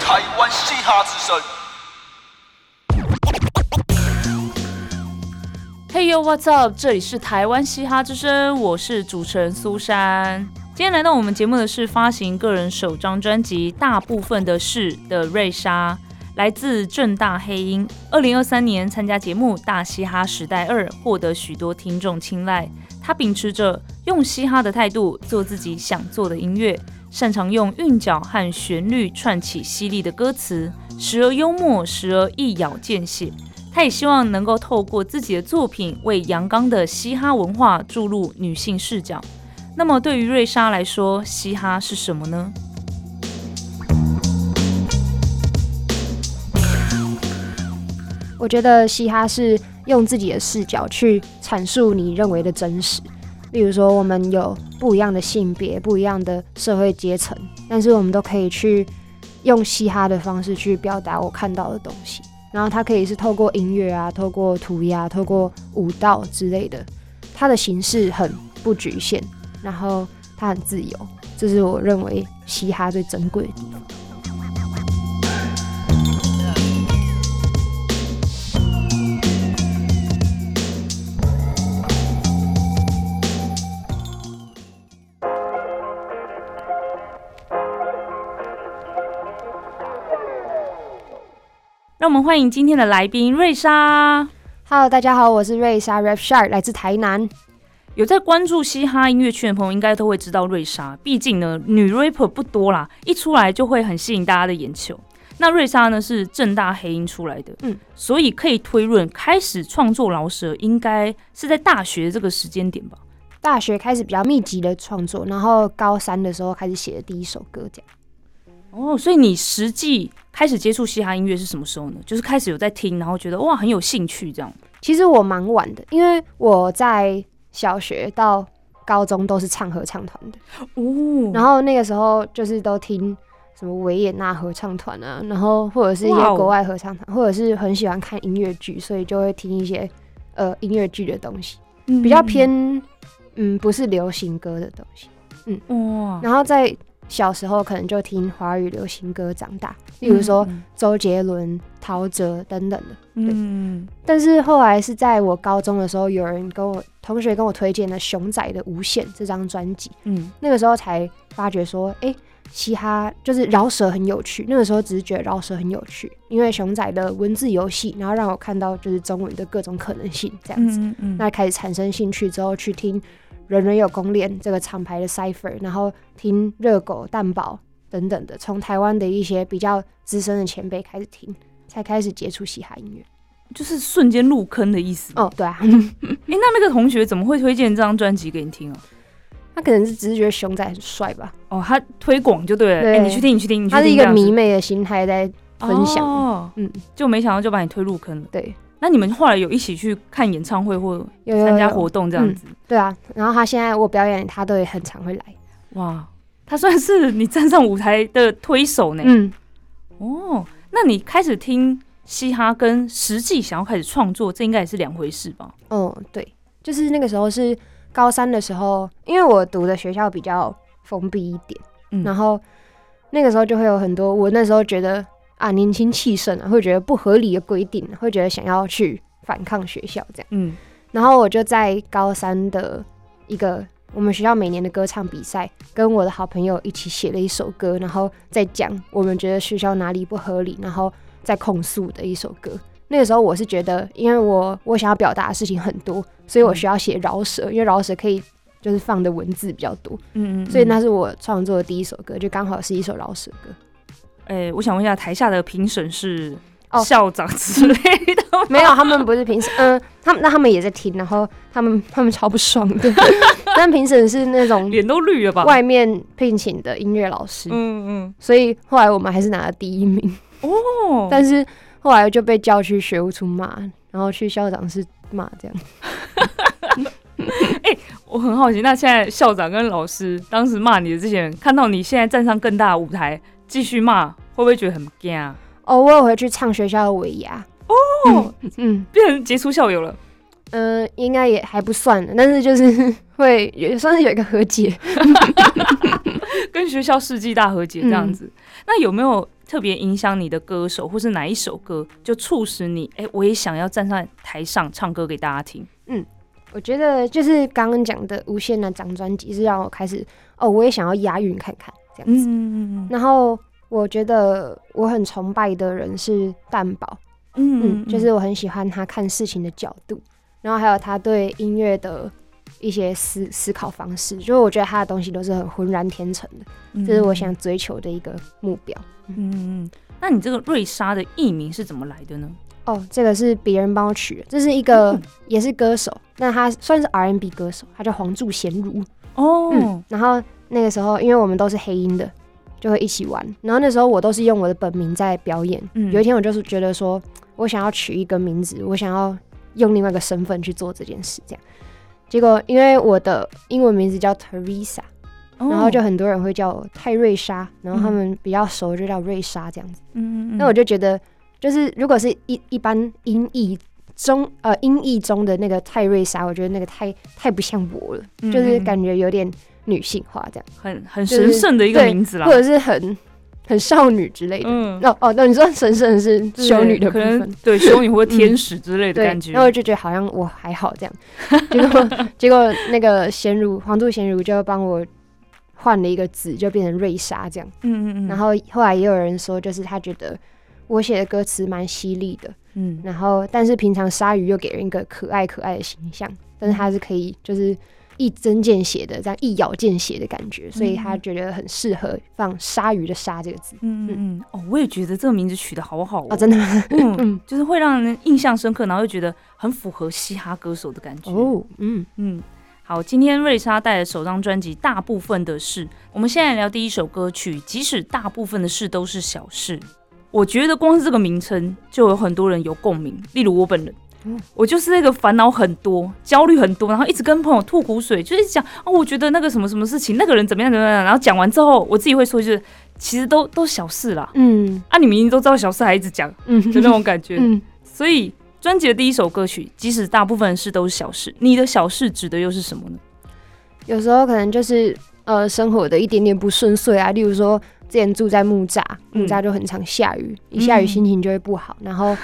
台湾嘻哈之声。Hey yo, what's up？这里是台湾嘻哈之声，我是主持人苏珊。今天来到我们节目的是发行个人首张专辑《大部分的事》的瑞莎，来自正大黑鹰。二零二三年参加节目《大嘻哈时代二》，获得许多听众青睐。他秉持着用嘻哈的态度做自己想做的音乐，擅长用韵脚和旋律串起犀利的歌词，时而幽默，时而一咬见血。他也希望能够透过自己的作品，为阳刚的嘻哈文化注入女性视角。那么，对于瑞莎来说，嘻哈是什么呢？我觉得嘻哈是用自己的视角去阐述你认为的真实。例如说，我们有不一样的性别、不一样的社会阶层，但是我们都可以去用嘻哈的方式去表达我看到的东西。然后它可以是透过音乐啊，透过涂鸦，透过舞蹈之类的，它的形式很不局限，然后它很自由，这是我认为嘻哈最珍贵的地方。让我们欢迎今天的来宾瑞莎。Hello，大家好，我是瑞莎 Rap Shark，来自台南。有在关注嘻哈音乐圈的朋友，应该都会知道瑞莎。毕竟呢，女 rapper 不多啦，一出来就会很吸引大家的眼球。那瑞莎呢是正大黑鹰出来的，嗯，所以可以推论，开始创作饶舌应该是在大学这个时间点吧。大学开始比较密集的创作，然后高三的时候开始写的第一首歌，这样。哦，所以你实际开始接触嘻哈音乐是什么时候呢？就是开始有在听，然后觉得哇很有兴趣这样。其实我蛮晚的，因为我在小学到高中都是唱合唱团的，哦然后那个时候就是都听什么维也纳合唱团啊，然后或者是一些国外合唱团，或者是很喜欢看音乐剧，所以就会听一些呃音乐剧的东西，比较偏嗯不是流行歌的东西。嗯哇，然后在小时候可能就听华语流行歌长大，例如说嗯周杰伦、陶喆等等的。嗯，但是后来是在我高中的时候，有人跟我同学跟我推荐了熊仔的《无限》这张专辑，嗯那个时候才发觉说，哎、嘻哈就是饶舌很有趣。那个时候只是觉得饶舌很有趣，因为熊仔的文字游戏，然后让我看到就是中文的各种可能性这样子。嗯嗯那开始产生兴趣之后，去听人人有公链这个厂牌的 cipher，然后听热狗、蛋堡等等的，从台湾的一些比较资深的前辈开始听，才开始接触嘻哈音乐。就是瞬间入坑的意思。哦，对啊，哎、那那个同学怎么会推荐这张专辑给你听啊？他可能是只是觉得熊仔很帅吧，哦，他推广就对了。哎、对你去听，你去听，你去听。他是一个迷妹的心态在分享。哦，嗯，就没想到就把你推入坑了。对，那你们后来有一起去看演唱会或有参加活动这样子？对啊，然后他现在我表演，他都也很常会来。哇，他算是你站上舞台的推手呢。嗯，哦，那你开始听嘻哈跟实际想要开始创作，这应该也是两回事吧？哦，对，就是那个时候是高三的时候，因为我读的学校比较封闭一点，嗯然后那个时候就会有很多我那时候觉得啊年轻气盛啊，会觉得不合理的规定，会觉得想要去反抗学校这样。嗯然后我就在高三的一个我们学校每年的歌唱比赛，跟我的好朋友一起写了一首歌，然后再讲我们觉得学校哪里不合理，然后再控诉的一首歌。那个时候我是觉得，因为我我想要表达的事情很多，所以我需要写饶舌，因为饶舌可以就是放的文字比较多，嗯嗯，所以那是我创作的第一首歌，就刚好是一首饶舌歌。哎、我想问一下，台下的评审是哦校长之类的吗？没有，他们不是评审，嗯、他们那他们也在听，然后他们他们超不爽的，但评审是那种脸都绿了吧？外面聘请的音乐老师，嗯嗯所以后来我们还是拿了第一名，嗯，哦，但是后来就被叫去学务处骂，然后去校长室骂这样。我很好奇，那现在校长跟老师当时骂你的这些人，看到你现在站上更大的舞台继续骂，会不会觉得很惊啊？哦，我有回去唱学校的尾牙，哦，嗯变成杰出校友了。呃，应该也还不算，但是就是 会也算是有一个和解。跟学校世纪大和解这样嗯子。那有没有特别影响你的歌手，或是哪一首歌就促使你，哎、我也想要站在台上唱歌给大家听？嗯我觉得就是刚刚讲的《无限》那张专辑是让我开始哦，我也想要押韵看看这样子。嗯嗯然后我觉得我很崇拜的人是蛋宝，嗯，就是我很喜欢他看事情的角度，然后还有他对音乐的一些思思考方式，就是我觉得他的东西都是很浑然天成的，嗯这是我想追求的一个目标。嗯嗯嗯。那你这个瑞莎的艺名是怎么来的呢？哦，这个是别人帮我取的，这是一个、嗯也是歌手，那他算是 R&B 歌手，他叫黄柱贤如。哦，嗯，然后那个时候因为我们都是黑音的，就会一起玩。然后那时候我都是用我的本名在表演。嗯有一天我就是觉得说，我想要取一个名字，我想要用另外一个身份去做这件事，这样。结果因为我的英文名字叫 Teresa，哦然后就很多人会叫我泰瑞莎，然后他嗯们比较熟就叫瑞莎这样子。嗯，嗯嗯那我就觉得，就是如果是一一般音译中呃音译中的那个泰瑞莎，我觉得那个太太不像我了，嗯就是嗯感觉有点女性化这样，很很神圣的一个名字啦或。者是很很少女之类的。嗯，哦哦，那你说神圣的是修女的部分。对修女或 天使之类的对感，觉。然后我就觉得好像我还好这样，结果结果那个贤如黄度贤如就帮我换了一个字，就变成瑞莎这样。嗯嗯嗯，然后后来也有人说，就是他觉得我写的歌词蛮犀利的，嗯然后但是平常鲨鱼又给人一个可爱可爱的形象，但是它是可以就是一针见血的这样一咬见血的感觉，所以他觉得很适合放鲨鱼的鲨这个字。嗯嗯嗯，哦，我也觉得这个名字取得好好哦，真的吗？嗯，嗯，就是会让人印象深刻，然后又觉得很符合嘻哈歌手的感觉。哦，嗯，嗯，好，今天瑞莎带的首张专辑《大部分的事》，我们现在聊第一首歌曲。即使大部分的事都是小事，我觉得光是这个名称就有很多人有共鸣。例如我本人，嗯我就是那个烦恼很多、焦虑很多，然后一直跟朋友吐苦水，就是讲哦，我觉得那个什么什么事情，那个人怎么样怎么样，然后讲完之后，我自己会说，就是其实都都小事啦。嗯啊，你明明都知道小事，还一直讲嗯，就那种感觉。嗯，所以专辑的第一首歌曲，即使大部分的事都是小事，你的小事指的又是什么呢？有时候可能就是呃生活的一点点不顺遂啊，例如说之前住在木栅，嗯木栅就很常下雨，一下雨嗯心情就会不好，然后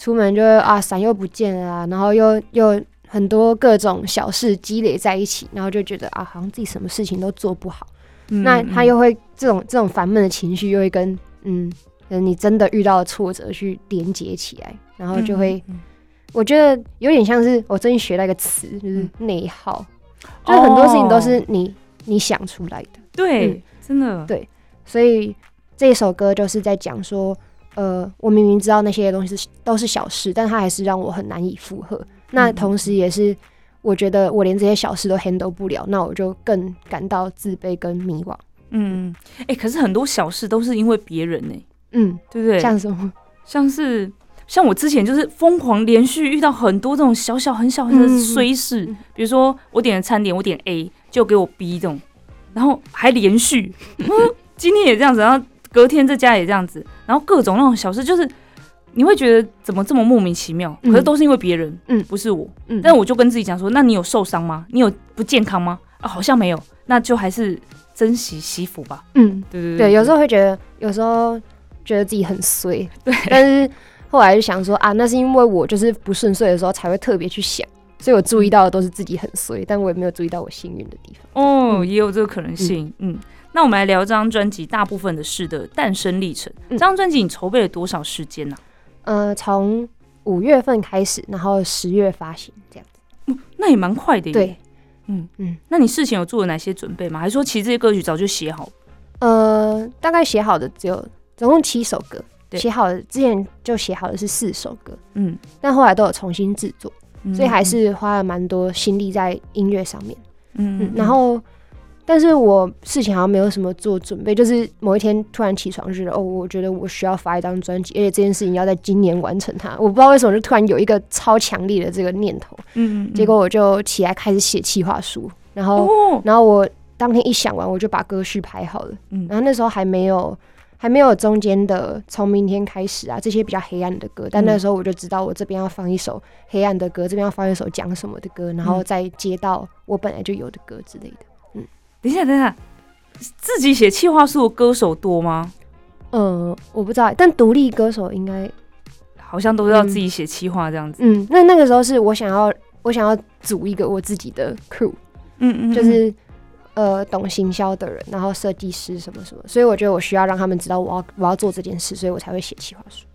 出门就会啊伞又不见了啊，然后又又很多各种小事积累在一起，然后就觉得啊好像自己什么事情都做不好，那他又会这种这种烦闷的情绪又会跟嗯。你真的遇到的挫折去连接起来，然后就会，嗯我觉得有点像是我最近学到一个词，就是嗯内耗，就是很多事情都是哦你你想出来的，对，嗯。真的。对所以这首歌就是在讲说，呃，我明明知道那些东西是都是小事，但它还是让我很难以负荷。那嗯同时也是我觉得我连这些小事都 handle 不了，那我就更感到自卑跟迷惘。嗯，哎、可是很多小事都是因为别人呢、嗯，对不对？像什么？像是像我之前就是疯狂连续遇到很多这种小小很小很小的嗯衰事，嗯比如说我点了餐点，我点 A 就给我 B 这种，然后还连续，嗯，今天也这样子，然后隔天这家也这样子，然后各种那种小事，就是你会觉得怎么这么莫名其妙，嗯可是都是因为别人，嗯不是我。嗯，但我就跟自己讲说，那你有受伤吗？你有不健康吗？啊，好像没有，那就还是珍惜惜福吧。嗯，对对对，有时候会觉得，有时候觉得自己很衰，对，但是后来就想说啊，那是因为我就是不顺遂的时候才会特别去想，所以我注意到的都是自己很衰，但我也没有注意到我幸运的地方。哦，嗯也有这个可能性。嗯那我们来聊这张专辑大部分的事的诞生历程。嗯这张专辑你筹备了多少时间呢、呃，从五月份开始，然后十月发行这样子。那也蛮快的耶。对，嗯嗯嗯。那你事前有做了哪些准备吗？还是说其实这些歌曲早就写好了？呃，大概写好的只有总共七首歌，写好的之前就写好的是四首歌，嗯，但后来都有重新制作，嗯所以还是花了蛮多心力在音乐上面。嗯嗯，然后，但是我事情好像没有什么做准备，就是某一天突然起床就觉得，哦，我觉得我需要发一张专辑，而且这件事情要在今年完成它。我不知道为什么就突然有一个超强烈的这个念头，嗯嗯，结果我就起来开始写企划书，然后，哦，然后我当天一想完，我就把歌序排好了，嗯然后那时候还没有还没有中间的从明天开始啊这些比较黑暗的歌，但那时候我就知道我这边要放一首黑暗的歌，这边要放一首讲什么的歌，然后再接到我本来就有的歌之类的。等一下，等一下，自己写企划书的歌手多吗？呃，我不知道，但独立歌手应该，好像都是要自己写企划这样子。嗯，那那个时候是我想要，我想要组一个我自己的 crew，嗯嗯，就是呃懂行销的人，然后设计师什么什么，所以我觉得我需要让他们知道我要我要做这件事，所以我才会写企划书。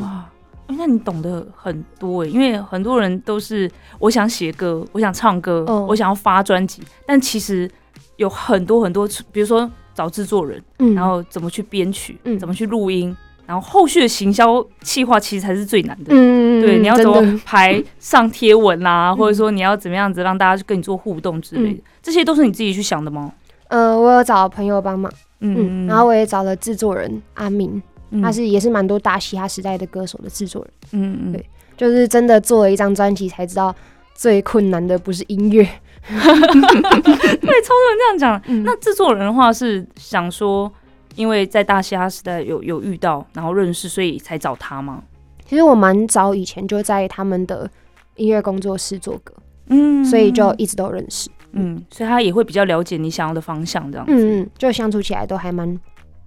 哇，哎那你懂得很多哎，因为很多人都是我想写歌，我想唱歌，嗯我想要发专辑，但其实有很多很多，比如说找制作人，嗯，然后怎么去编曲，嗯。怎么去录音，然后后续的行销企划其实才是最难的。嗯，对，你要怎么排上贴文啦、嗯。或者说你要怎么样子让大家去跟你做互动之类的，这些都是你自己去想的吗？呃，我有找朋友帮忙，嗯，嗯然后我也找了制作人阿明，嗯。他是也是蛮多大嘻哈时代的歌手的制作人，嗯嗯。对就是真的做了一张专辑才知道最困难的不是音乐，对，超多人这样讲。嗯那制作人的话是想说，因为在大嘻哈时代有有遇到，然后认识，所以才找他吗？其实我蛮早以前就在他们的音乐工作室做歌，嗯所以就一直都认识。嗯，所以他也会比较了解你想要的方向，这样子。嗯嗯，就相处起来都还蛮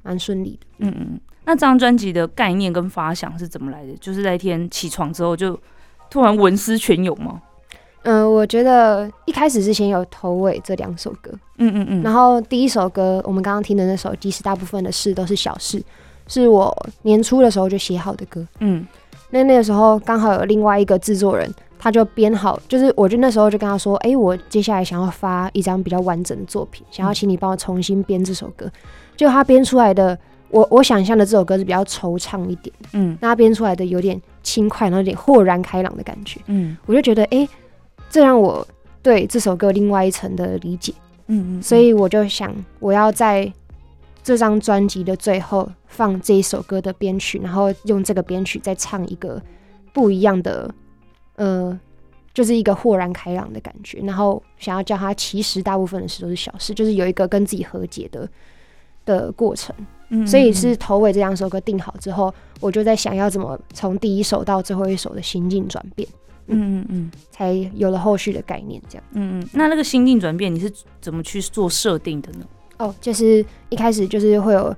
蛮顺利的。嗯嗯。那这张专辑的概念跟发想是怎么来的？就是在一天起床之后就突然文思泉涌吗？嗯、我觉得一开始是先有头尾这两首歌，嗯嗯嗯。然后第一首歌我们刚刚听的那首，即使大部分的事都是小事，是我年初的时候就写好的歌。嗯那那个时候刚好有另外一个制作人，他就编好，就是我就那时候就跟他说，哎、我接下来想要发一张比较完整的作品，想要请你帮我重新编这首歌。就他编出来的，我我想象的这首歌是比较惆怅一点，嗯那他编出来的有点轻快，然后有点豁然开朗的感觉。嗯我就觉得，哎、这让我对这首歌另外一层的理解，嗯嗯，所以我就想，我要在这张专辑的最后放这一首歌的编曲，然后用这个编曲再唱一个不一样的，呃，就是一个豁然开朗的感觉。然后想要叫它，其实大部分的事都是小事，就是有一个跟自己和解的的过程。嗯所以是头尾这两首歌定好之后，我就在想要怎么从第一首到最后一首的心境转变，嗯嗯嗯才有了后续的概念。这样嗯嗯。那那个心境转变，你是怎么去做设定的呢？哦，就是一开始就是会有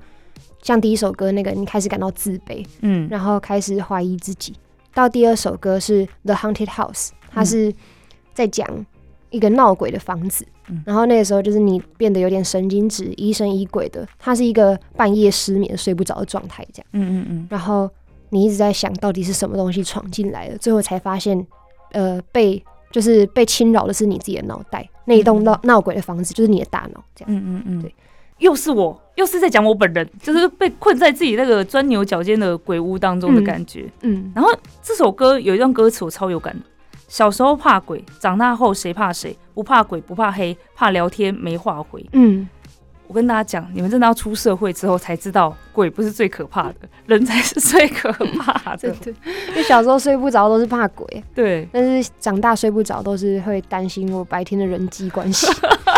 像第一首歌那个，你开始感到自卑，嗯然后开始怀疑自己。到第二首歌是《The Haunted House》，它是在讲一个闹鬼的房子。嗯然后那个时候就是你变得有点神经质、疑神疑鬼的，它是一个半夜失眠、睡不着的状态，这样。嗯嗯嗯然后你一直在想到底是什么东西闯进来了，最后才发现，呃，被就是被侵扰的是你自己的脑袋，那一栋闹闹鬼的房子就是你的大脑，这样。嗯嗯嗯，对。又是我，又是在讲我本人，就是被困在自己那个钻牛角尖的鬼屋当中的感觉。嗯然后这首歌有一段歌词我超有感的：小时候怕鬼，长大后谁怕谁？不怕鬼，不怕黑，怕聊天没话回。嗯，我跟大家讲，你们真的要出社会之后才知道，鬼不是最可怕的，人才是最可怕的。真的，因为小时候睡不着都是怕鬼，对，但是长大睡不着都是会担心我白天的人际关系。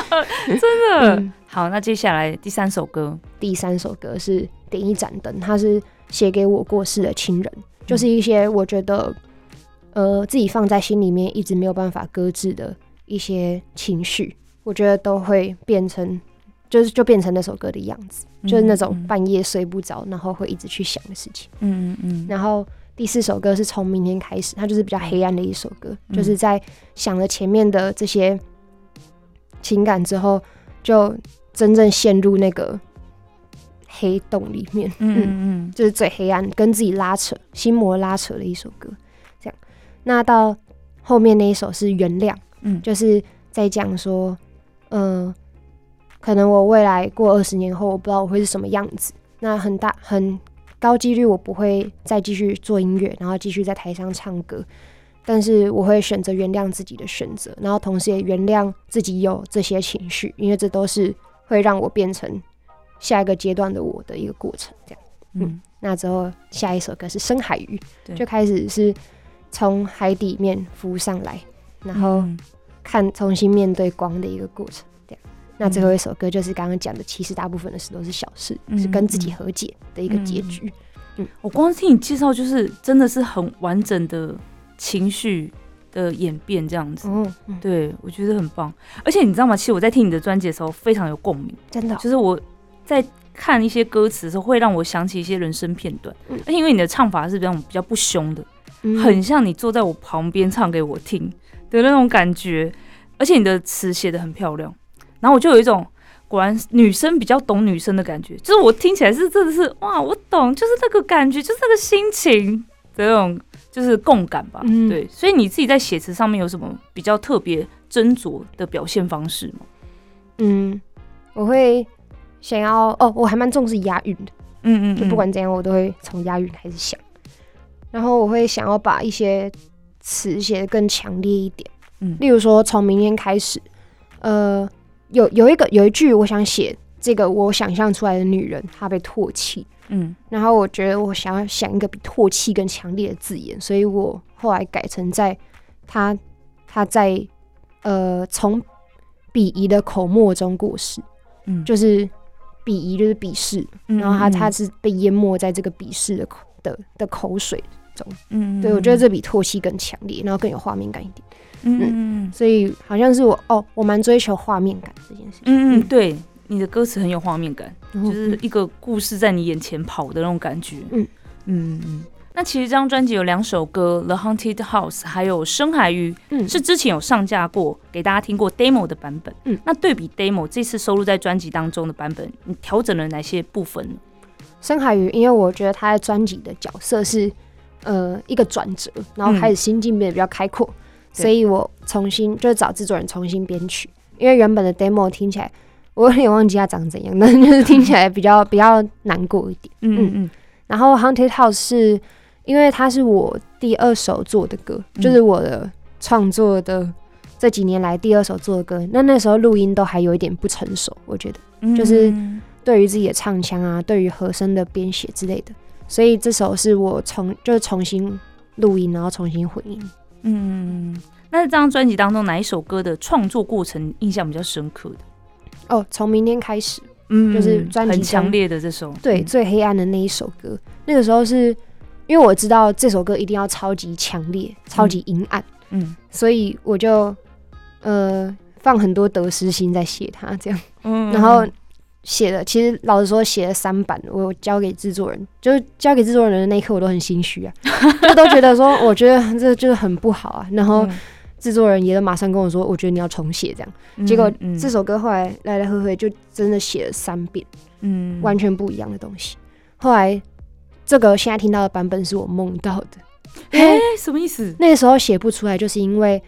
真的。嗯好，那接下来第三首歌，第三首歌是《点一盏灯》，它是写给我过世的亲人，就是一些我觉得呃自己放在心里面一直没有办法搁置的一些情绪，我觉得都会变成。就是就变成那首歌的样子，就是那种嗯半夜睡不着，然后会一直去想的事情。嗯嗯嗯。然后第四首歌是从明天开始，它就是比较黑暗的一首歌，嗯就是在想了前面的这些情感之后，就真正陷入那个黑洞里面，嗯嗯嗯 就是最黑暗，跟自己拉扯、心魔拉扯的一首歌。这样，那到后面那一首是原谅，嗯。就是在讲说，嗯、可能我未来过二十年后，我不知道我会是什么样子。那很大很高几率我不会再继续做音乐，然后继续在台上唱歌。但是我会选择原谅自己的选择，然后同时也原谅自己有这些情绪，因为这都是会让我变成下一个阶段的我的一个过程。这样，嗯那之后下一首歌是《深海鱼对》，就开始是从海底面浮上来，然后嗯看重新面对光的一个过程。那最后一首歌就是刚刚讲的，其实大部分的事都是小事，嗯是跟自己和解的一个结局。嗯我光听你介绍，就是真的是很完整的情绪的演变这样子。哦，嗯对，我觉得很棒。而且你知道吗？其实我在听你的专辑的时候非常有共鸣，真的哦、就是我在看一些歌词的时候，会让我想起一些人生片段。嗯而且因为你的唱法是比较比较不凶的，嗯很像你坐在我旁边唱给我听的那种感觉。而且你的词写的很漂亮，然后我就有一种果然女生比较懂女生的感觉，就是我听起来是真的是哇，我懂，就是那个感觉，就是那个心情的那种，就是共感吧。嗯对，所以你自己在写词上面有什么比较特别斟酌的表现方式吗？嗯，我会想要哦，我还蛮重视押韵的，嗯嗯就不管怎样，我都会从押韵开始想。然后我会想要把一些词写得更强烈一点，嗯例如说从明天开始，呃，有有一个有一句我想写这个我想象出来的女人，她被唾弃，嗯。然后我觉得我想要想一个比唾弃更强烈的字眼，所以我后来改成在她她在呃从鄙夷的口沫中过世，嗯，就是鄙夷就是鄙视，嗯然后她她是被淹没在这个鄙视的口的的口水中，嗯对我觉得这比唾弃更强烈，然后更有画面感一点，嗯嗯嗯所以好像是我哦，我蛮追求画面感这件事情，嗯嗯，对，你的歌词很有画面感。就是一个故事在你眼前跑的那种感觉。嗯嗯嗯。那其实这张专辑有两首歌，《The Haunted House》还有《深海鱼》，嗯是之前有上架过，给大家听过 demo 的版本。嗯那对比 demo 这次收录在专辑当中的版本，你调整了哪些部分呢？深海鱼，因为我觉得他在专辑的角色是呃一个转折，然后开始心境变得比较开阔，对所以我重新就是找制作人重新编曲，因为原本的 demo 听起来我有点忘记它长怎样，但 就是听起来比较比较难过一点。嗯嗯。然后 Haunted House 是因为它是我第二首做的歌，嗯。就是我的创作的这几年来第二首做的歌。那那时候录音都还有一点不成熟，我觉得。嗯，就是嗯对于自己的唱腔啊，对于和声的编写之类的，所以这首是我重就是重新录音，然后重新混音。嗯。那这张专辑当中，哪一首歌的创作过程印象比较深刻的？哦，从明天开始，嗯就是专辑很强烈的这首，对、嗯最黑暗的那一首歌，那个时候是因为我知道这首歌一定要超级强烈、超级阴暗。嗯所以我就呃放很多得失心在写它这样，嗯然后写了，其实老实说写了三版，我交给制作人，就是交给制作人的那一刻，我都很心虚啊，就都觉得说，我觉得这就是很不好啊，然后制作人也马上跟我说，我觉得你要重写这样，嗯结果嗯。这首歌后来来来回回就真的写了三遍，嗯。完全不一样的东西，后来这个现在听到的版本是我梦到的，因哎为什么意思？那个时候写不出来，就是因为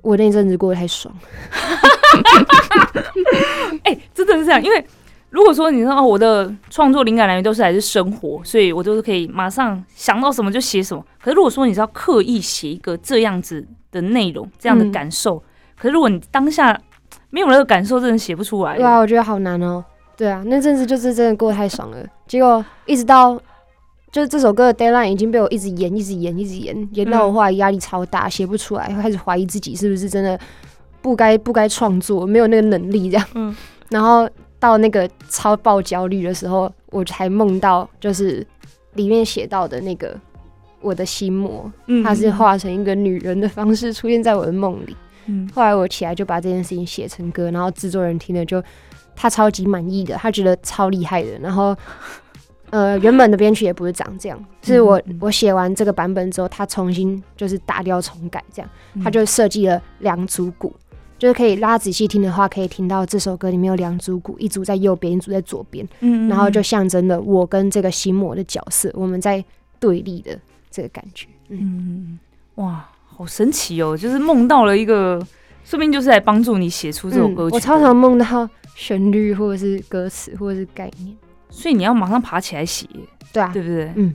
我那阵子过得太爽。哎、真的是这样，因为如果说你说哦，我的创作灵感来源都是来自生活，所以我都是可以马上想到什么就写什么。可是如果说你是要刻意写一个这样子的内容，这样的嗯感受，可是如果你当下没有那个感受，真的写不出来。对啊，我觉得好难哦。对啊，那阵子就是真的过得太爽了。结果一直到就是这首歌的 deadline 已经被我一直延、一直延、一直延，延到我后来压力超大，写不出来，开始怀疑自己是不是真的不该不该创作，没有那个能力这样。嗯然后到那个超爆焦虑的时候，我才梦到就是里面写到的那个我的心魔，嗯它是化成一个女人的方式出现在我的梦里。嗯后来我起来就把这件事情写成歌，然后制作人听了就他超级满意的，他觉得超厉害的。然后 呃，原本的编曲也不是长这样，是我我写完这个版本之后，他重新就是打掉重改，这样嗯他就设计了两组鼓。就是可以拉仔细听的话，可以听到这首歌里面有两组鼓，一组在右边，一组在左边，嗯然后就象征了我跟这个心魔的角色，我们在对立的这个感觉。嗯，嗯哇，好神奇哦！就是梦到了一个，说不定就是来帮助你写出这首歌曲、嗯我常常梦到旋律或者是歌词或者是概念。所以你要马上爬起来写。对啊，对不对？嗯，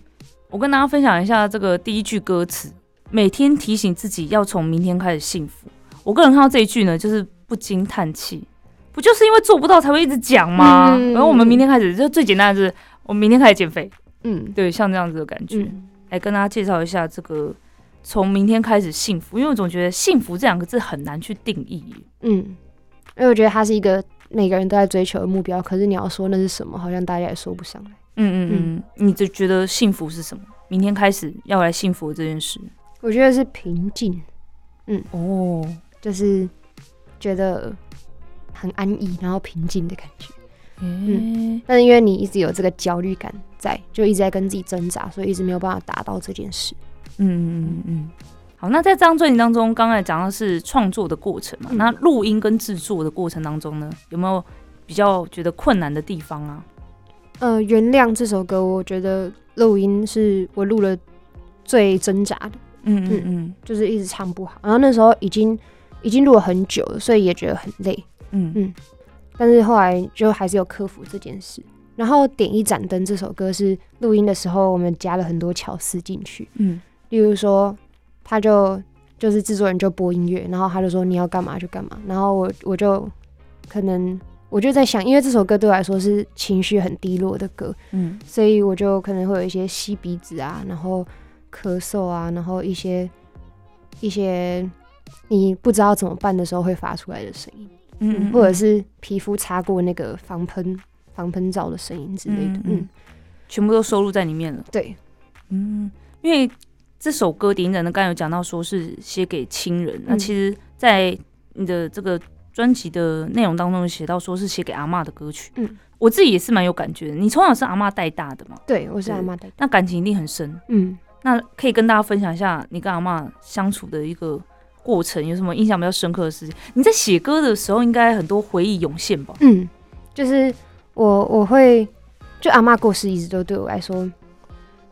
我跟大家分享一下这个第一句歌词：每天提醒自己要从明天开始幸福。我个人看到这一句呢，就是不禁叹气，不就是因为做不到才会一直讲吗？嗯然后我们明天开始，就最简单的是我们明天开始减肥，嗯对，像这样子的感觉。嗯来跟大家介绍一下这个从明天开始幸福，因为我总觉得幸福这两个字很难去定义。嗯，因为我觉得它是一个每个人都在追求的目标，可是你要说那是什么，好像大家也说不上来。嗯嗯嗯，你就觉得幸福是什么？明天开始要来幸福的这件事。我觉得是平静，嗯哦，就是觉得很安逸，然后平静的感觉。嗯、但是因为你一直有这个焦虑感在，就一直在跟自己挣扎，所以一直没有办法达到这件事。嗯嗯嗯嗯。好，那在这张专辑当中，刚才讲的是创作的过程嘛，嗯那录音跟制作的过程当中呢，有没有比较觉得困难的地方啊？呃，原谅这首歌，我觉得录音是我录了最挣扎的，嗯嗯嗯就是一直唱不好。然后那时候已经已经录了很久了，所以也觉得很累。嗯。嗯。但是后来就还是有克服这件事。然后《点一盏灯》这首歌是录音的时候，我们加了很多巧思进去，嗯。例如说，他就就是制作人就播音乐，然后他就说你要干嘛就干嘛，然后我我就可能我就在想，因为这首歌对我来说是情绪很低落的歌，嗯。所以我就可能会有一些吸鼻子啊，然后咳嗽啊，然后一些一些你不知道怎么办的时候会发出来的声音，嗯嗯，或者是皮肤擦过那个防喷防喷罩的声音之类的，嗯全部都收录在里面了。对，嗯，因为这首歌《点人》呢，刚才有讲到说是写给亲人，那嗯其实，在你的这个专辑的内容当中写到说是写给阿妈的歌曲。嗯，我自己也是蛮有感觉的。你从小是阿妈带大的嘛，对我是对阿妈的，那感情一定很深。嗯。那可以跟大家分享一下你跟阿妈相处的一个过程，有什么印象比较深刻的事情？你在写歌的时候，应该很多回忆涌现吧？嗯，就是我我会就阿妈过世，一直都对我来说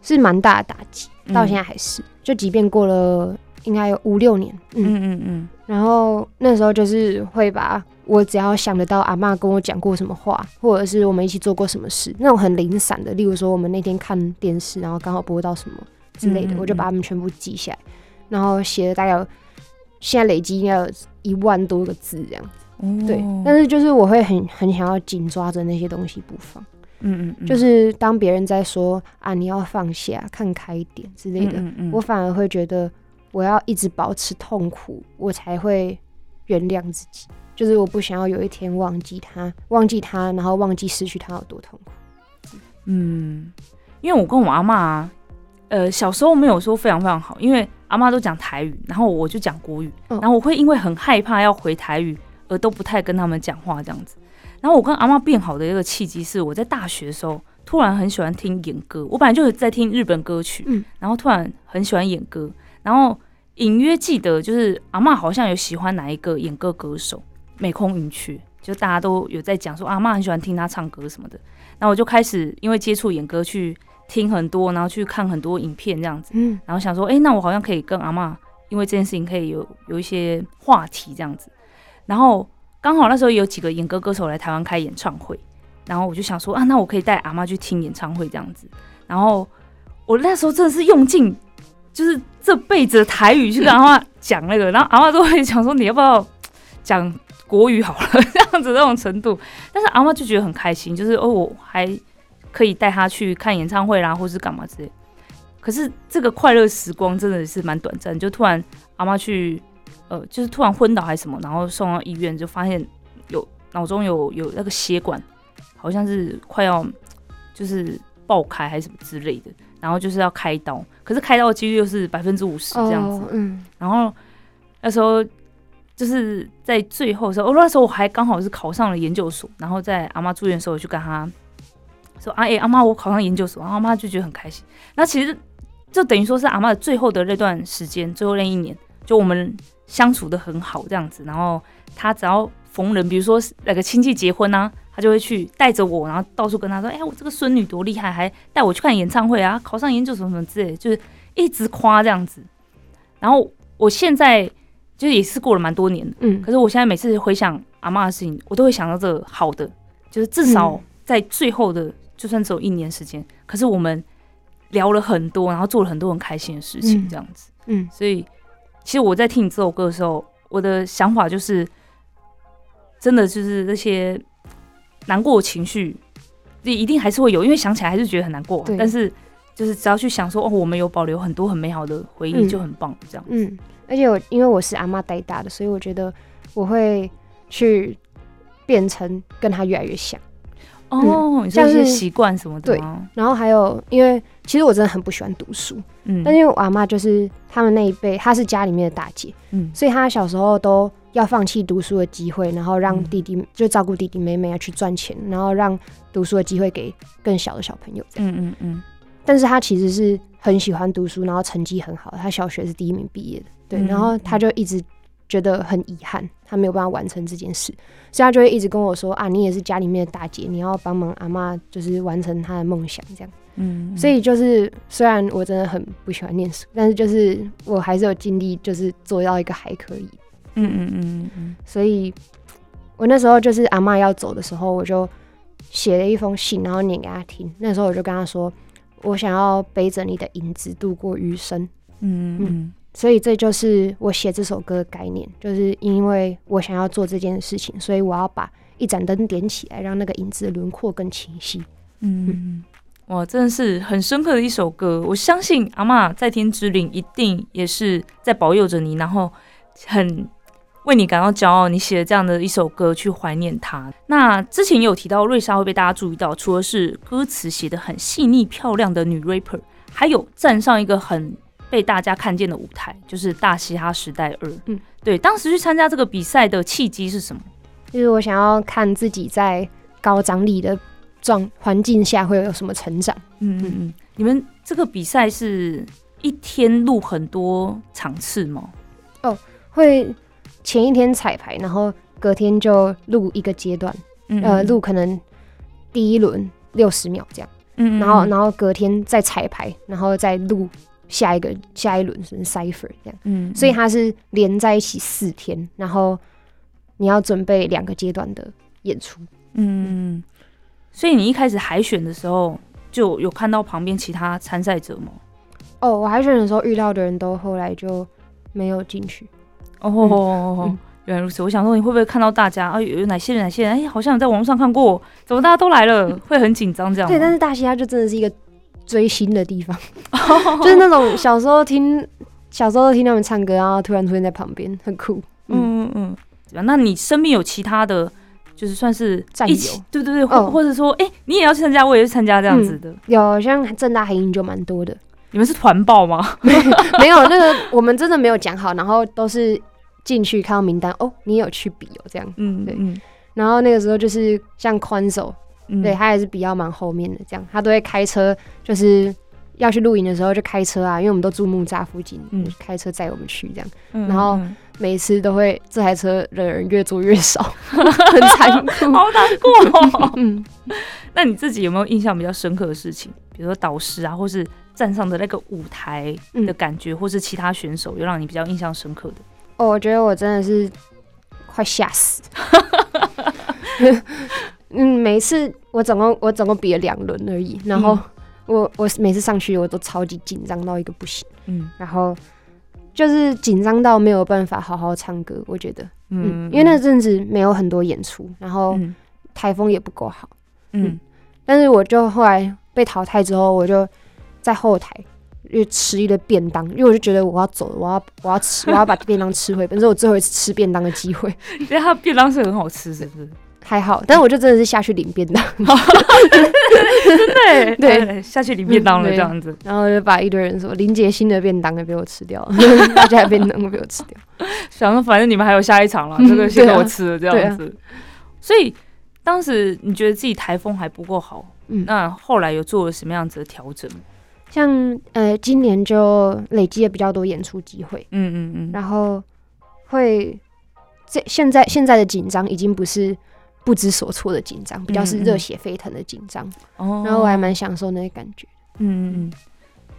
是蛮大的打击，到嗯现在还是。就即便过了应该有五六年，嗯，嗯嗯嗯然后那时候就是会把我只要想得到阿妈跟我讲过什么话，或者是我们一起做过什么事，那种很零散的，例如说我们那天看电视，然后刚好播到什么之类的，嗯嗯嗯我就把它们全部记下来，然后写了大概有现在累积应该有一万多个字这样。哦对，但是就是我会很很想要紧抓着那些东西不放，嗯嗯嗯，就是当别人在说啊你要放下、看开一点之类的，嗯嗯嗯我反而会觉得我要一直保持痛苦，我才会原谅自己。就是我不想要有一天忘记他，忘记他，然后忘记失去他有多痛苦。嗯，因为我跟我阿妈、啊，呃，小时候没有说非常非常好，因为阿妈都讲台语，然后我就讲国语，嗯然后我会因为很害怕要回台语，而都不太跟他们讲话这样子。然后我跟阿妈变好的一个契机是，我在大学的时候突然很喜欢听演歌，我本来就是在听日本歌曲，嗯然后突然很喜欢演歌，然后隐约记得就是阿妈好像有喜欢哪一个演歌歌手，美空云雀，就大家都有在讲说阿妈很喜欢听他唱歌什么的。然后我就开始因为接触演歌去听很多，然后去看很多影片这样子，嗯然后想说，哎、那我好像可以跟阿妈因为这件事情可以有有一些话题这样子。然后刚好那时候有几个演歌歌手来台湾开演唱会，然后我就想说啊，那我可以带阿妈去听演唱会这样子。然后我那时候真的是用尽就是这辈子的台语去跟阿妈讲那个，然后阿妈都会讲说你要不要讲国语好了这样子那种程度。但是阿妈就觉得很开心，就是哦我还可以带他去看演唱会啦，或是干嘛之类。可是这个快乐时光真的是蛮短暂，就突然阿妈去，呃，就是突然昏倒还是什么，然后送到医院，就发现有脑中有有那个血管，好像是快要就是爆开还是什么之类的，然后就是要开刀，可是开刀的几率又是百分之五十这样子，哦，嗯。然后那时候就是在最后的时候，哦，那时候我还刚好是考上了研究所，然后在阿妈住院的时候，我就跟她说：“啊，哎、阿妈，我考上研究所。”然后阿妈就觉得很开心。那其实就等于说是阿妈的最后的那段时间，最后那一年，就我们相处的很好这样子。然后她只要逢人，比如说那个亲戚结婚啊，她就会去带着我，然后到处跟她说：“哎、我这个孙女多厉害，还带我去看演唱会啊，考上研究所什么之类的，就是一直夸这样子。”然后我现在就是也是过了蛮多年的，嗯可是我现在每次回想阿妈的事情，我都会想到这个好的，就是至少嗯在最后的，就算只有一年时间，可是我们聊了很多，然后做了很多很开心的事情，嗯这样子。嗯所以，其实我在听你这首歌的时候，我的想法就是，真的就是那些难过的情绪，一一定还是会有，因为想起来还是觉得很难过但是，就是只要去想说，哦，我们有保留很多很美好的回忆，嗯就很棒，这样。嗯，而且我因为我是阿妈带大的，所以我觉得我会去变成跟他越来越像。哦，像是习惯什么的对？然后还有，因为其实我真的很不喜欢读书，嗯。但因为我阿妈就是他们那一辈，她是家里面的大姐，嗯。所以她小时候都要放弃读书的机会，然后让嗯。弟弟、就照顾弟弟妹妹啊去赚钱，然后让读书的机会给更小的小朋友这样。嗯嗯嗯，但是她其实是很喜欢读书，然后成绩很好，她小学是第一名毕业的，对，嗯然后她就一直觉得很遗憾，她没有办法完成这件事，所以他就会一直跟我说啊，你也是家里面的大姐，你要帮忙阿妈，就是完成她的梦想这样。嗯，所以就是，虽然我真的很不喜欢念书，但是就是我还是有尽力，就是做到一个还可以。嗯嗯嗯嗯所以我那时候就是阿妈要走的时候，我就写了一封信，然后念给她听。那时候我就跟她说，我想要背着你的影子度过余生。嗯嗯所以这就是我写这首歌的概念，就是因为我想要做这件事情，所以我要把一盏灯点起来，让那个影子的轮廓更清晰。嗯嗯，哇，真的是很深刻的一首歌。我相信阿嬷在天之灵一定也是在保佑着你，然后很为你感到骄傲。你写了这样的一首歌去怀念他。那之前有提到瑞莎会被大家注意到，除了是歌词写的很细腻漂亮的女 rapper，还有站上一个很被大家看见的舞台，就是大嘻哈时代二。嗯，对，当时去参加这个比赛的契机是什么？就是我想要看自己在高张力的状环境下会有什么成长。嗯嗯嗯，你们这个比赛是一天录很多场次吗？哦会前一天彩排，然后隔天就录一个阶段，嗯呃，录可能第一轮六十秒这样，嗯然后然后隔天再彩排，然后再录下一个下一轮是 cipher 这样，嗯所以它是连在一起四天，然后你要准备两个阶段的演出。嗯，所以你一开始海选的时候就有看到旁边其他参赛者吗？哦，我海选的时候遇到的人都后来就没有进去。哦，嗯原来如此。我想说，你会不会看到大家啊？有有哪些人？哪些人？哎，好像有在网络上看过，怎么大家都来了？会很紧张这样？对，但是大嘻哈就真的是一个追星的地方，就是那种小时候听小时候听他们唱歌，然后突然出现在旁边，很酷。嗯，嗯嗯？那你身边有其他的，就是算是战一起友，对对对，或、哦或者说，哎、你也要去参加，我也去参加这样子的。有像正大黑鹰就蛮多的，你们是团报吗？没有那个我们真的没有讲好，然后都是进去看到名单，哦，你有去比哦这样。对嗯对然后那个时候就是像宽手，嗯，对他还是比较蛮后面的，这样他都会开车，就是要去露营的时候就开车啊，因为我们都住木栅附近，嗯嗯，开车载我们去这样。嗯，然后嗯每次都会这台车的人越坐越少，很残酷。好难过、哦。嗯，那你自己有没有印象比较深刻的事情？比如说导师啊，或是站上的那个舞台的感觉，或是其他选手有让你比较印象深刻的？哦，我觉得我真的是快吓死。嗯，每次我总共我总共比了两轮而已，然后嗯。我我每次上去我都超级紧张到一个不行，嗯。然后就是紧张到没有办法好好唱歌，我觉得，嗯，因为那阵子没有很多演出，然后嗯。台风也不够好，嗯。但是我就后来被淘汰之后，我就在后台又吃一堆便当，因为我就觉得我要走了，我要我要吃，我要把便当吃回本，这是我最后一次吃便当的机会。因为它便当是很好吃，是不是？还好，但我就真的是下去领便当，对对，下去领便当了这样子。然后就把一堆人说林杰新的便当也被我吃掉了，大家的便当都被我吃掉。想说反正你们还有下一场了，嗯这个先我吃了这样子。所以当时你觉得自己台风还不够好，嗯，那后来有做了什么样子的调整？像呃今年就累积了比较多演出机会，嗯嗯嗯，然后会这现在现在的紧张已经不是不知所措的紧张，比较是热血沸腾的紧张。哦然后我还蛮享受那个感觉。嗯嗯嗯，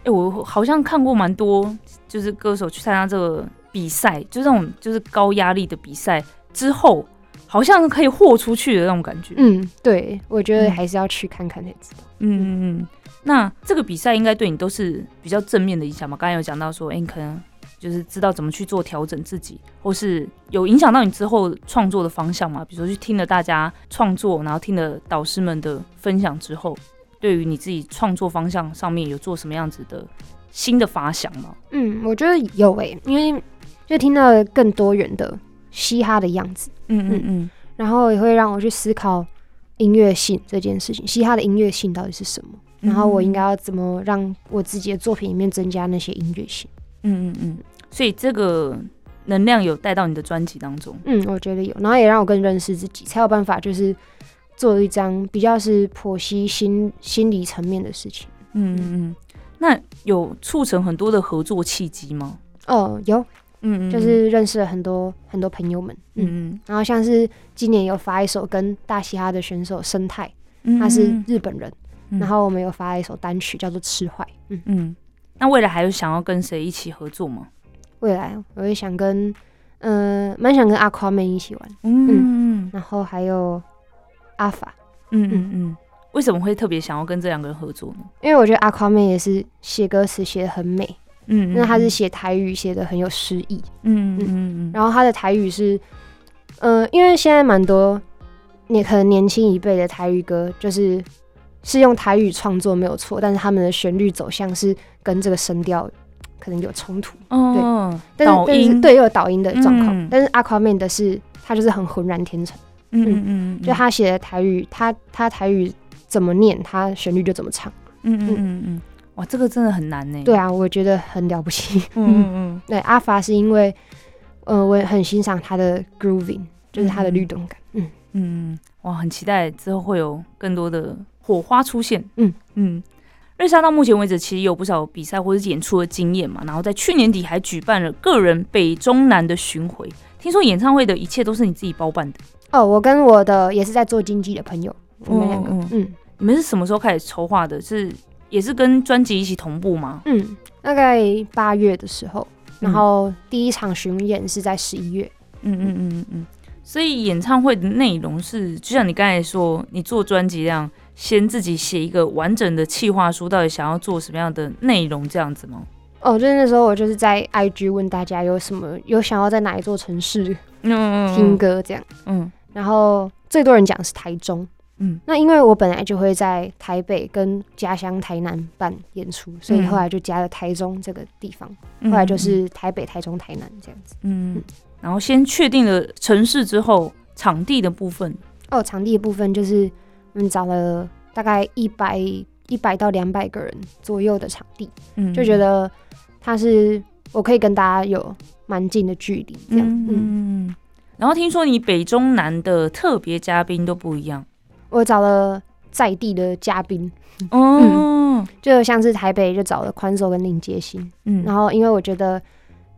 哎、我好像看过蛮多，就是歌手去参加这个比赛，就这种就是高压力的比赛之后，好像可以豁出去的那种感觉。嗯嗯，对，我觉得嗯还是要去看看才知道。嗯嗯嗯。那这个比赛应该对你都是比较正面的影响嘛？刚才有讲到说，哎、你可能就是知道怎么去做调整自己，或是有影响到你之后创作的方向吗？比如说去听了大家创作，然后听了导师们的分享之后，对于你自己创作方向上面有做什么样子的新的发想吗？嗯，我觉得有诶、因为就听到了更多元的嘻哈的样子，嗯嗯嗯然后也会让我去思考音乐性这件事情，嘻哈的音乐性到底是什么？然后我应该要怎么让我自己的作品里面增加那些音乐性？嗯嗯嗯，所以这个能量有带到你的专辑当中。嗯，我觉得有，然后也让我更认识自己，才有办法就是做一张比较是剖析心心理层面的事情。嗯嗯嗯，那有促成很多的合作契机吗？哦，有，嗯嗯，就是认识了很多很多朋友们。嗯，嗯嗯然后像是今年有发一首跟大嘻哈的选手生态，嗯，他是日本人，嗯然后我们有发一首单曲叫做《吃坏》。嗯，嗯，那未来还有想要跟谁一起合作吗？未来我也想跟，嗯、蛮想跟阿夸妹一起玩，嗯。嗯然后还有阿法，嗯嗯嗯，为什么会特别想要跟这两个人合作呢？因为我觉得阿夸妹也是写歌词写的很美，嗯，那她是写台语写的很有诗意，嗯嗯嗯。然后她的台语是，呃，因为现在蛮多你可能年轻一辈的台语歌就是是用台语创作没有错，但是他们的旋律走向是跟这个声调可能有冲突，哦，但是但是对又有导音的状况，嗯。但是阿夸妹的是他就是很浑然天成，嗯嗯嗯，就他写的台语，他他台语怎么念，他旋律就怎么唱。嗯嗯嗯。嗯，哇，这个真的很难呢。对啊，我觉得很了不起。嗯嗯 对，阿法是因为，呃，我很欣赏他的 grooving，就是他的律动感。嗯嗯，哇，很期待之后会有更多的火花出现。嗯嗯。瑞莎到目前为止其实有不少比赛或者是演出的经验嘛，然后在去年底还举办了个人北中南的巡回。听说演唱会的一切都是你自己包办的，哦，我跟我的也是在做经纪的朋友，我们两个，嗯嗯你们是什么时候开始筹划的？是也是跟专辑一起同步吗？嗯，大概八月的时候，然后第一场巡演是在十一月。嗯嗯嗯嗯嗯。所以演唱会的内容是，就像你刚才说，你做专辑这样，先自己写一个完整的企划书，到底想要做什么样的内容，这样子吗？哦，就是那时候我就是在 IG 问大家有什么有想要在哪一座城市嗯听歌这样，嗯然后最多人讲是台中。嗯那因为我本来就会在台北跟家乡台南办演出，所以嗯后来就加了台中这个地方。嗯，后来就是台北、台中、台南这样子。嗯，然后先确定了城市之后，场地的部分，哦，场地的部分就是我们找了大概一百一百到两百个人左右的场地，嗯。就觉得他是我可以跟大家有蛮近的距离这样。嗯嗯，嗯，然后听说你北中南的特别嘉宾都不一样，我找了在地的嘉宾，哦，就像是台北就找了宽手跟林杰星，嗯，然后因为我觉得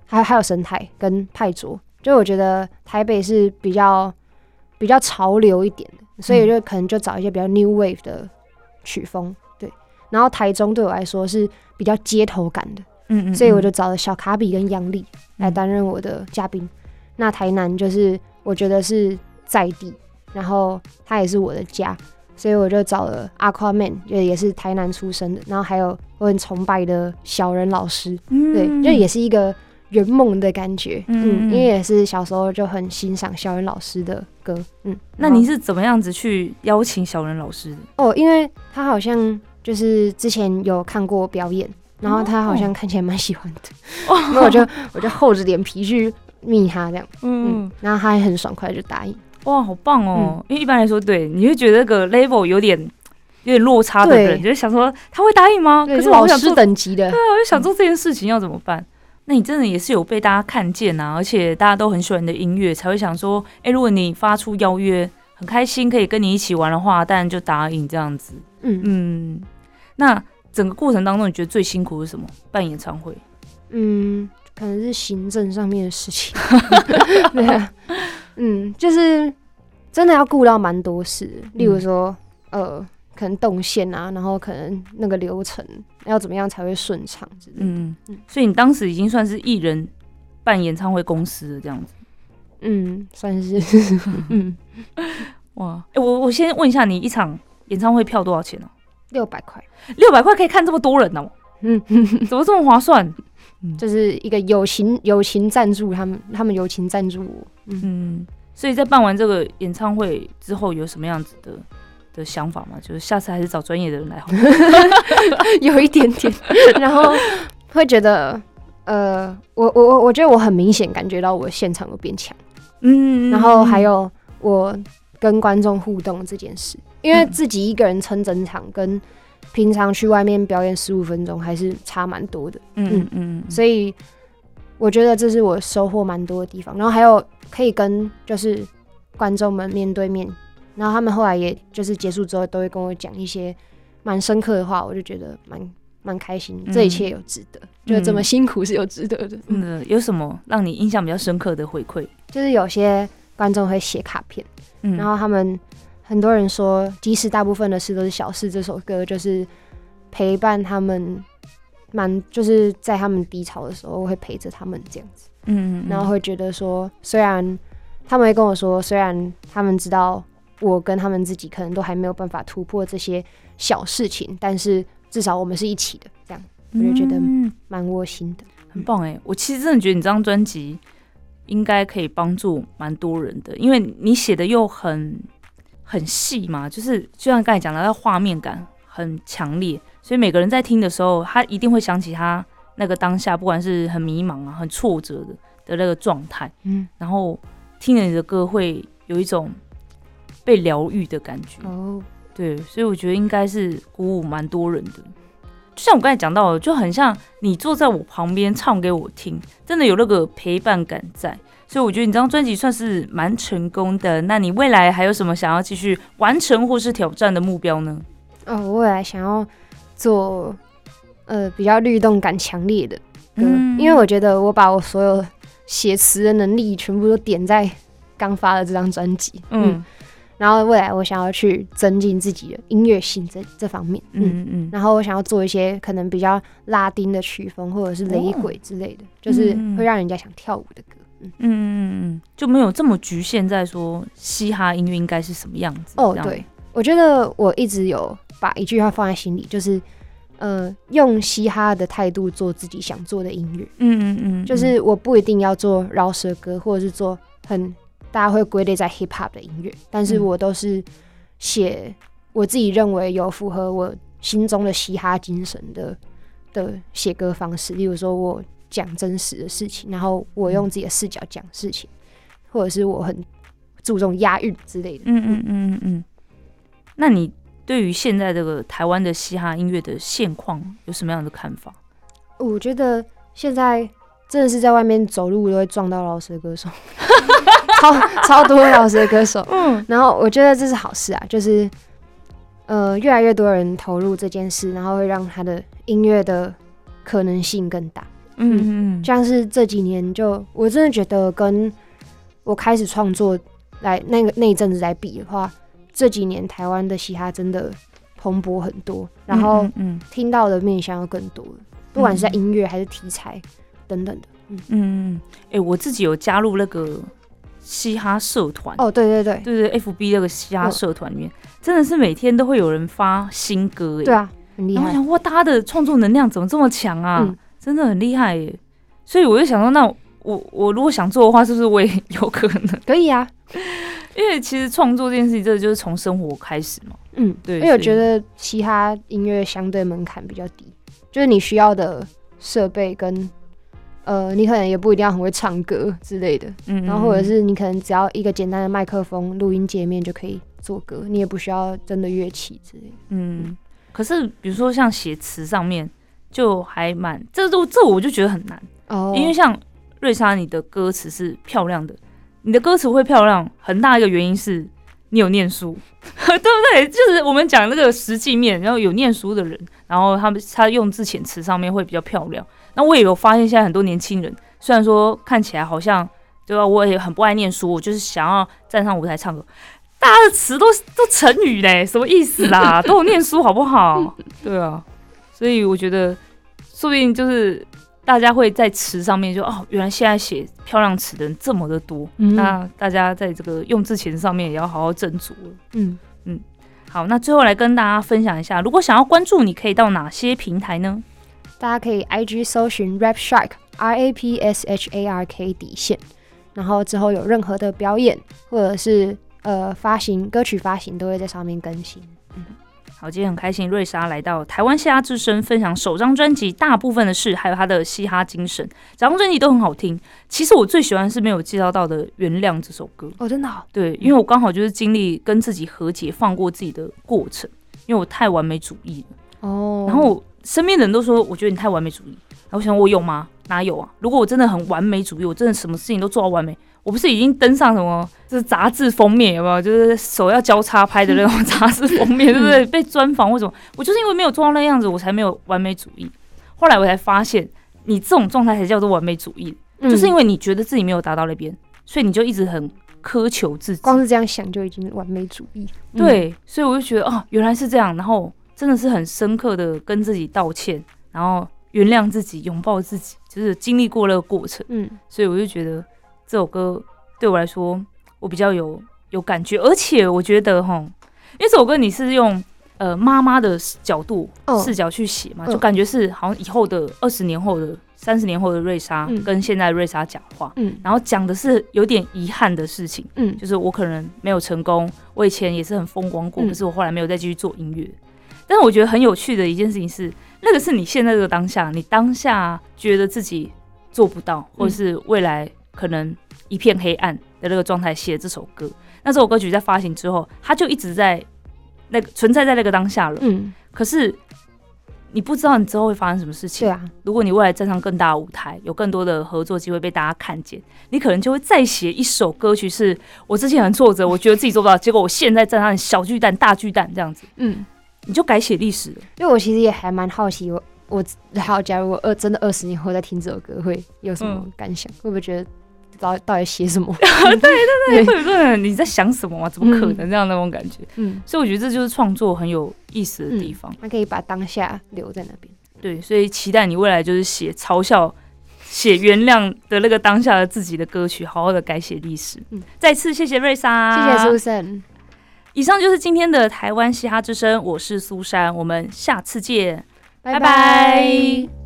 还还有神态跟派卓，就我觉得台北是比较比较潮流一点的，所以就可能就找一些比较 new wave 的曲风，对。然后台中对我来说是比较街头感的，嗯嗯，所以我就找了小卡比跟杨丽来嗯担任我的嘉宾。那台南就是我觉得是在地，然后他也是我的家，所以我就找了 Aquaman，就也是台南出生的，然后还有我很崇拜的小人老师，嗯对，就也是一个圆梦的感觉，嗯嗯嗯，因为也是小时候就很欣赏小人老师的歌，嗯，那你是怎么样子去邀请小人老师的？哦，因为他好像就是之前有看过表演，然后他好像看起来蛮喜欢的，那我就我就厚着脸皮去密他这样，嗯，然后他也很爽快就答应，哇，好棒哦！因为一般来说，对，你会觉得那个 level 有点有点落差的对。人，就是想说他会答应吗？可是我不想做，等级的，对啊，我就想做这件事情要怎么办？那你真的也是有被大家看见啊，而且大家都很喜欢你的音乐，才会想说，哎、如果你发出邀约，很开心可以跟你一起玩的话，当然就答应这样子。嗯嗯，那整个过程当中，你觉得最辛苦是什么？办演唱会？嗯，可能是行政上面的事情，对啊，嗯，就是真的要顾到蛮多事，例如说，呃，可能动线啊，然后可能那个流程要怎么样才会顺畅之类的。嗯嗯，所以你当时已经算是艺人办演唱会公司了，这样子。嗯，算是，嗯，哇，哎、我我先问一下，你一场演唱会票多少钱呢、六百块，六百块可以看这么多人哦、嗯，怎么这么划算？就是一个友情友情赞助他们，他们友情赞助我，嗯，嗯，所以在办完这个演唱会之后，有什么样子的的想法嘛？就是下次还是找专业的人来好了。有一点点，然后 会觉得，呃，我我我我觉得我很明显感觉到我现场有变强。嗯然后还有我跟观众互动这件事，因为自己一个人撑整场，跟平常去外面表演十五分钟还是差蛮多的，嗯嗯，所以我觉得这是我收获蛮多的地方。然后还有可以跟就是观众们面对面，然后他们后来也就是结束之后都会跟我讲一些蛮深刻的话，我就觉得蛮蛮开心，这一切有值得，就是这么辛苦是有值得的。嗯，有什么让你印象比较深刻的回馈？就是有些观众会写卡片，嗯。然后他们很多人说，即使大部分的事都是小事，这首歌就是陪伴他们，蛮就是在他们低潮的时候会陪着他们这样子，嗯，然后会觉得说，虽然他们会跟我说，虽然他们知道我跟他们自己可能都还没有办法突破这些小事情，但是至少我们是一起的，这样我就觉得嗯蛮窝心的。很棒哎！我其实真的觉得你这张专辑应该可以帮助蛮多人的，因为你写的又很很细嘛，就是就像刚才讲的，那画面感很强烈，所以每个人在听的时候，他一定会想起他那个当下，不管是很迷茫啊、很挫折的的那个状态，嗯，然后听了你的歌会有一种被疗愈的感觉。哦，对，所以我觉得应该是鼓舞蛮多人的。就像我刚才讲到的，就很像你坐在我旁边唱给我听，真的有那个陪伴感在。所以我觉得你这张专辑算是蛮成功的。那你未来还有什么想要继续完成或是挑战的目标呢？哦，我未来想要做呃比较律动感强烈的歌，嗯因为我觉得我把我所有写词的能力全部都点在刚发的这张专辑，嗯，嗯然后未来我想要去增进自己的音乐性这这方面，嗯。嗯嗯然后我想要做一些可能比较拉丁的曲风，或者是雷鬼之类的，就是嗯会让人家想跳舞的歌。嗯，嗯嗯嗯，就没有这么局限在说嘻哈音乐应该是什么样子。哦对，我觉得我一直有把一句话放在心里，就是呃，用嘻哈的态度做自己想做的音乐。嗯嗯嗯，就是我不一定要做饶舌歌，或者是做很大家会归类在 hip hop 的音乐，但是嗯我都是写我自己认为有符合我心中的嘻哈精神的的写歌方式。例如说，我讲真实的事情，然后我用自己的视角讲事情，或者是我很注重押韵之类的。嗯嗯嗯嗯嗯。那你对于现在这个台湾的嘻哈音乐的现况有什么样的看法？我觉得现在真的是在外面走路都会撞到老舌歌手，超 超多老舌歌手。嗯然后我觉得这是好事啊，就是呃越来越多人投入这件事，然后会让他的音乐的可能性更大。嗯嗯像是这几年就我真的觉得跟我开始创作来那个那一阵子来比的话，这几年台湾的嘻哈真的蓬勃很多，然后嗯嗯听到的面向又更多了，不管是在音乐还是题材等等的。嗯，嗯，哎、我自己有加入那个嘻哈社团，哦，对对对，对对，FB 那个嘻哈嗯社团里面，真的是每天都会有人发新歌，哎，对啊，很厉害。然后我想哇，大家的创作能量怎么这么强啊？嗯真的很厉害耶！所以我就想说，那我我如果想做的话，是不是我也有可能？可以啊，因为其实创作这件事情，真的就是从生活开始嘛。嗯，对因为我觉得嘻哈音乐相对门槛比较低，就是你需要的设备跟呃，你可能也不一定要很会唱歌之类的，嗯，然后或者是你可能只要一个简单的麦克风、录音界面就可以做歌，你也不需要真的乐器之类的。嗯，可是比如说像写词上面，就还蛮这都这我就觉得很难，哦因为像瑞莎，你的歌词是漂亮的，你的歌词会漂亮，很大一个原因是你有念书，对不对？就是我们讲那个实际面，然后有念书的人，然后他们他用字遣词上面会比较漂亮。那我也有发现，现在很多年轻人，虽然说看起来好像对吧，我也很不爱念书，我就是想要站上舞台唱歌。大家的词都都成语嘞，什么意思啦？都有念书好不好？对啊，所以我觉得，说不定就是大家会在词上面就哦，原来现在写漂亮词的人这么的多，嗯那大家在这个用字遣词上面也要好好斟酌了。嗯，好，那最后来跟大家分享一下，如果想要关注你，可以到哪些平台呢？大家可以 IG 搜寻 Rap Shark R A P S H A R K 底线，然后之后有任何的表演或者是呃发行歌曲发行都会在上面更新。嗯好，今天很开心，瑞莎来到台湾嘻哈之声，分享首张专辑大部分的事，还有她的嘻哈精神。整张专辑都很好听。其实我最喜欢是没有介绍到的《原谅》这首歌。哦，真的、哦，对，因为我刚好就是经历跟自己和解、放过自己的过程，因为我太完美主义了。哦，然后我身边的人都说，我觉得你太完美主义。然后我想，我有吗？哪有啊？如果我真的很完美主义，我真的什么事情都做到完美，我不是已经登上什么 就是杂志封面有没有？就是手要交叉拍的那种 杂志封面，对不对？被专访为什么？我就是因为没有做到那样子，我才没有完美主义。后来我才发现，你这种状态才叫做完美主义，嗯就是因为你觉得自己没有达到那边，所以你就一直很苛求自己。光是这样想就已经完美主义。嗯，对，所以我就觉得哦，原来是这样，然后真的是很深刻的跟自己道歉，然后原谅自己，拥抱自己，就是经历过那个过程，嗯。所以我就觉得这首歌对我来说，我比较有有感觉，而且我觉得哈，因为这首歌你是用呃妈妈的角度、哦。视角去写嘛，嗯就感觉是好像以后的二十年后的、三十年后的瑞莎、嗯。跟现在瑞莎讲话，嗯。然后讲的是有点遗憾的事情。嗯。就是我可能没有成功，我以前也是很风光过，嗯。可是我后来没有再继续做音乐。但是我觉得很有趣的一件事情是，那个是你现在这个当下，你当下觉得自己做不到，或者是未来可能一片黑暗的那个状态写这首歌。那这首歌曲在发行之后，它就一直在那个存在在那个当下了。嗯，可是你不知道你之后会发生什么事情对。啊，如果你未来站上更大的舞台，有更多的合作机会被大家看见，你可能就会再写一首歌曲，是我之前很挫折，我觉得自己做不到，结果我现在站上小巨蛋、大巨蛋这样子，嗯，你就改写历史了。因为我其实也还蛮好奇，我我好，假如我二真的二十年后再听这首歌，会有什么嗯感想？会不会觉得到到底写什么？对对对，会有这种你在想什么啊？怎么可能这样那种感觉？嗯，所以我觉得这就是创作很有意思的地方。他可以把当下留在那边。对，所以期待你未来就是写嘲笑、写原谅的那个当下的自己的歌曲，好好的改写历史。嗯再次谢谢瑞莎，谢谢苏珊，以上就是今天的台湾嘻哈之声，我是苏珊，我们下次见。拜拜